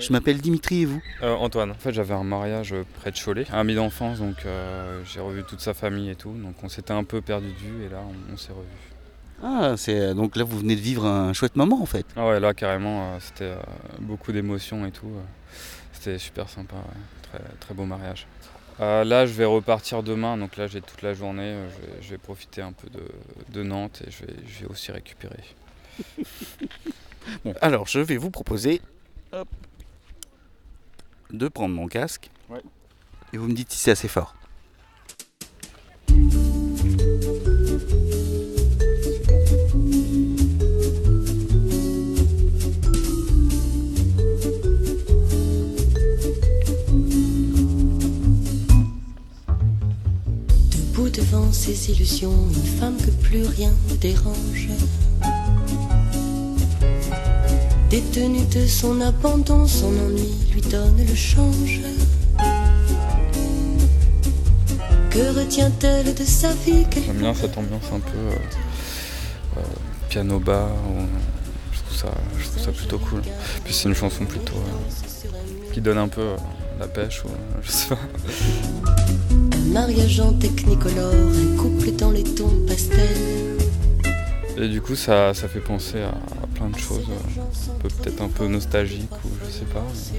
Je m'appelle Dimitri et vous? Euh, Antoine. En fait, j'avais un mariage près de Cholet, un ami d'enfance, donc euh, j'ai revu toute sa famille et tout. Donc on s'était un peu perdu de vue et là on, on s'est revus. Ah, c'est donc là vous venez de vivre un chouette moment en fait. Ah ouais, là carrément, euh, c'était euh, beaucoup d'émotions et tout. euh, c'était super sympa, ouais. très, très beau mariage. Euh, là, je vais repartir demain, donc là j'ai toute la journée. euh, Je vais, je vais profiter un peu de, de Nantes et je vais, je vais aussi récupérer. Bon, alors je vais vous proposer hop, de prendre mon casque. Ouais. Et vous me dites si c'est assez fort. Debout devant ses illusions, une femme que plus rien ne dérange. Détenue de son abandon, son ennui lui donne le change. Que retient-elle de sa vie? J'aime bien cette ambiance un peu euh, euh, piano bas. ou- je, trouve ça, je trouve ça plutôt cool. Puis c'est une chanson plutôt euh, qui donne un peu la pêche ou je sais pas. Un mariage en technicolore, un couple dans les tons pastels. Et du coup ça, ça fait penser à plein de choses, euh, un peu- peut-être un peu nostalgique ou je sais pas. mais-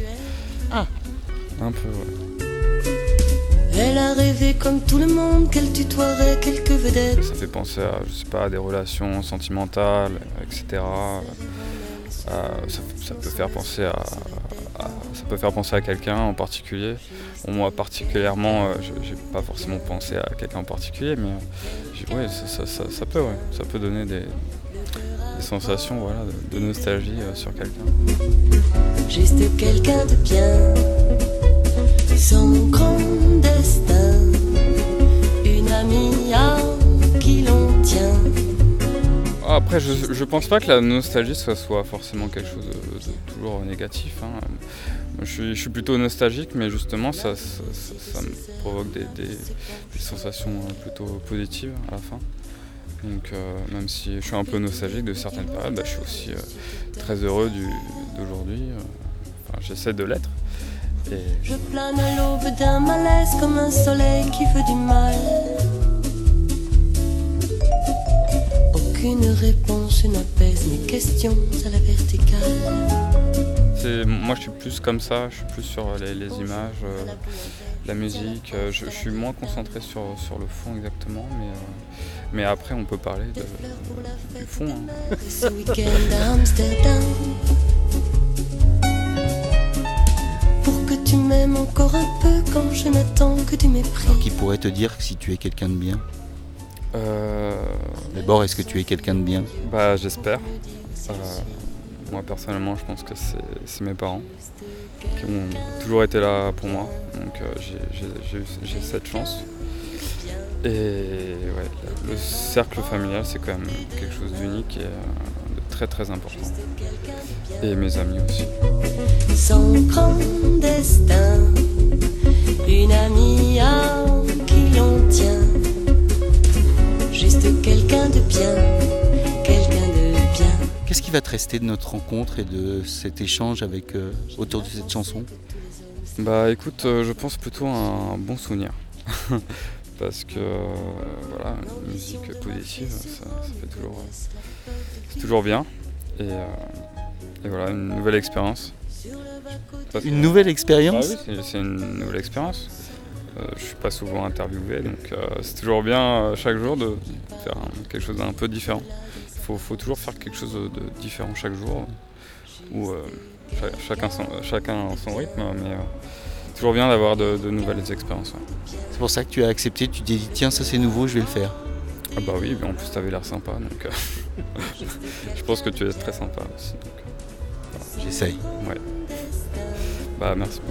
Ah. Un peu ouais. Elle a rêvé comme tout le monde qu'elle tutoierait quelques vedettes. Ça fait penser à, je sais pas, à des relations sentimentales, etc. Euh, ça, ça peut faire penser à, à- ça peut faire penser à quelqu'un en particulier. Bon, moi particulièrement, euh, je- j'ai pas forcément pensé à quelqu'un en particulier, mais euh, ouais, ça, ça- ça- ça peut, ouais. ça peut donner des, des sensations, voilà, de, nostalgie euh, sur quelqu'un. Juste quelqu'un de bien, son grand destin, une amie à qui l'on tient. Ah, Après, je, je pense pas que la nostalgie ça soit forcément quelque chose de, de toujours négatif. hein. Je, suis, je suis plutôt nostalgique, mais justement, ça, ça, ça- ça me provoque des, des- des sensations euh, plutôt positives à la fin. Donc, euh, même si je suis un peu nostalgique de certaines périodes, bah, je suis aussi euh, très heureux d'aujourd'hui. euh. Enfin, j'essaie de l'être. Et Je plane à l'aube d'un malaise comme un soleil qui veut du mal. Aucune réponse n'apaise mes questions à la verticale. moi, je suis plus comme ça. Je suis plus sur les, les images. euh, la musique. euh, je, je suis moins concentré sur, sur le fond exactement, mais, euh, mais après on peut parler de- du fond. hein. Ce week-end à Amsterdam. Pour que tu m'aimes encore un peu quand je n'attends que du mépris. Alors qui pourrait te dire si tu es quelqu'un de bien? Euh, D'abord, est-ce que tu es quelqu'un de bien? bah, j'espère. Euh, moi personnellement, je pense que c'est mes parents qui ont toujours été là pour moi, donc euh, j'ai- cette chance. Et ouais, le cercle familial, c'est quand même quelque chose d'unique et euh, de très très important. Et mes amis aussi. Son destin, une amie à qui l'on tient. Qui va te rester de notre rencontre et de cet échange avec euh, autour de cette chanson? Bah écoute, euh, je pense plutôt à un bon souvenir. Parce que euh, voilà, une musique positive, ça, ça fait toujours, c'est toujours bien. Et, et voilà, une nouvelle expérience. Une nouvelle Ah expérience oui, c'est- c'est une nouvelle expérience. Euh, je suis pas souvent interviewé, donc euh, c'est toujours bien euh, chaque jour de faire un- quelque chose d'un peu différent. Faut, faut toujours faire quelque chose de, de différent chaque jour, ou euh, cha- chacun, son, chacun a son rythme, mais euh, toujours bien d'avoir de, de nouvelles expériences. ouais. C'est pour ça que tu as accepté, tu t'es dit tiens ça c'est nouveau, je vais le faire. Ah bah oui, mais en plus t'avais l'air sympa, donc euh, je pense que tu es très sympa aussi. donc, euh, J'essaye. bah merci.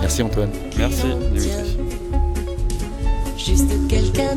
Merci Antoine. Merci l'on Dimitri. tient. Juste quelqu'un